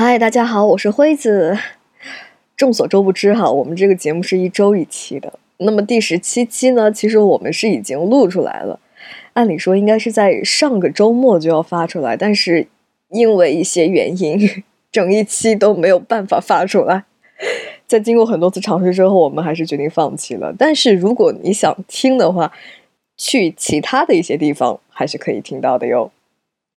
嗨，大家好，我是辉子。众所周知哈，我们这个节目是一周一期的。那么第十七期呢，其实我们是已经录出来了，按理说应该是在上个周末就要发出来，但是因为一些原因，整一期都没有办法发出来。在经过很多次尝试之后，我们还是决定放弃了。但是如果你想听的话，去其他的一些地方还是可以听到的哟。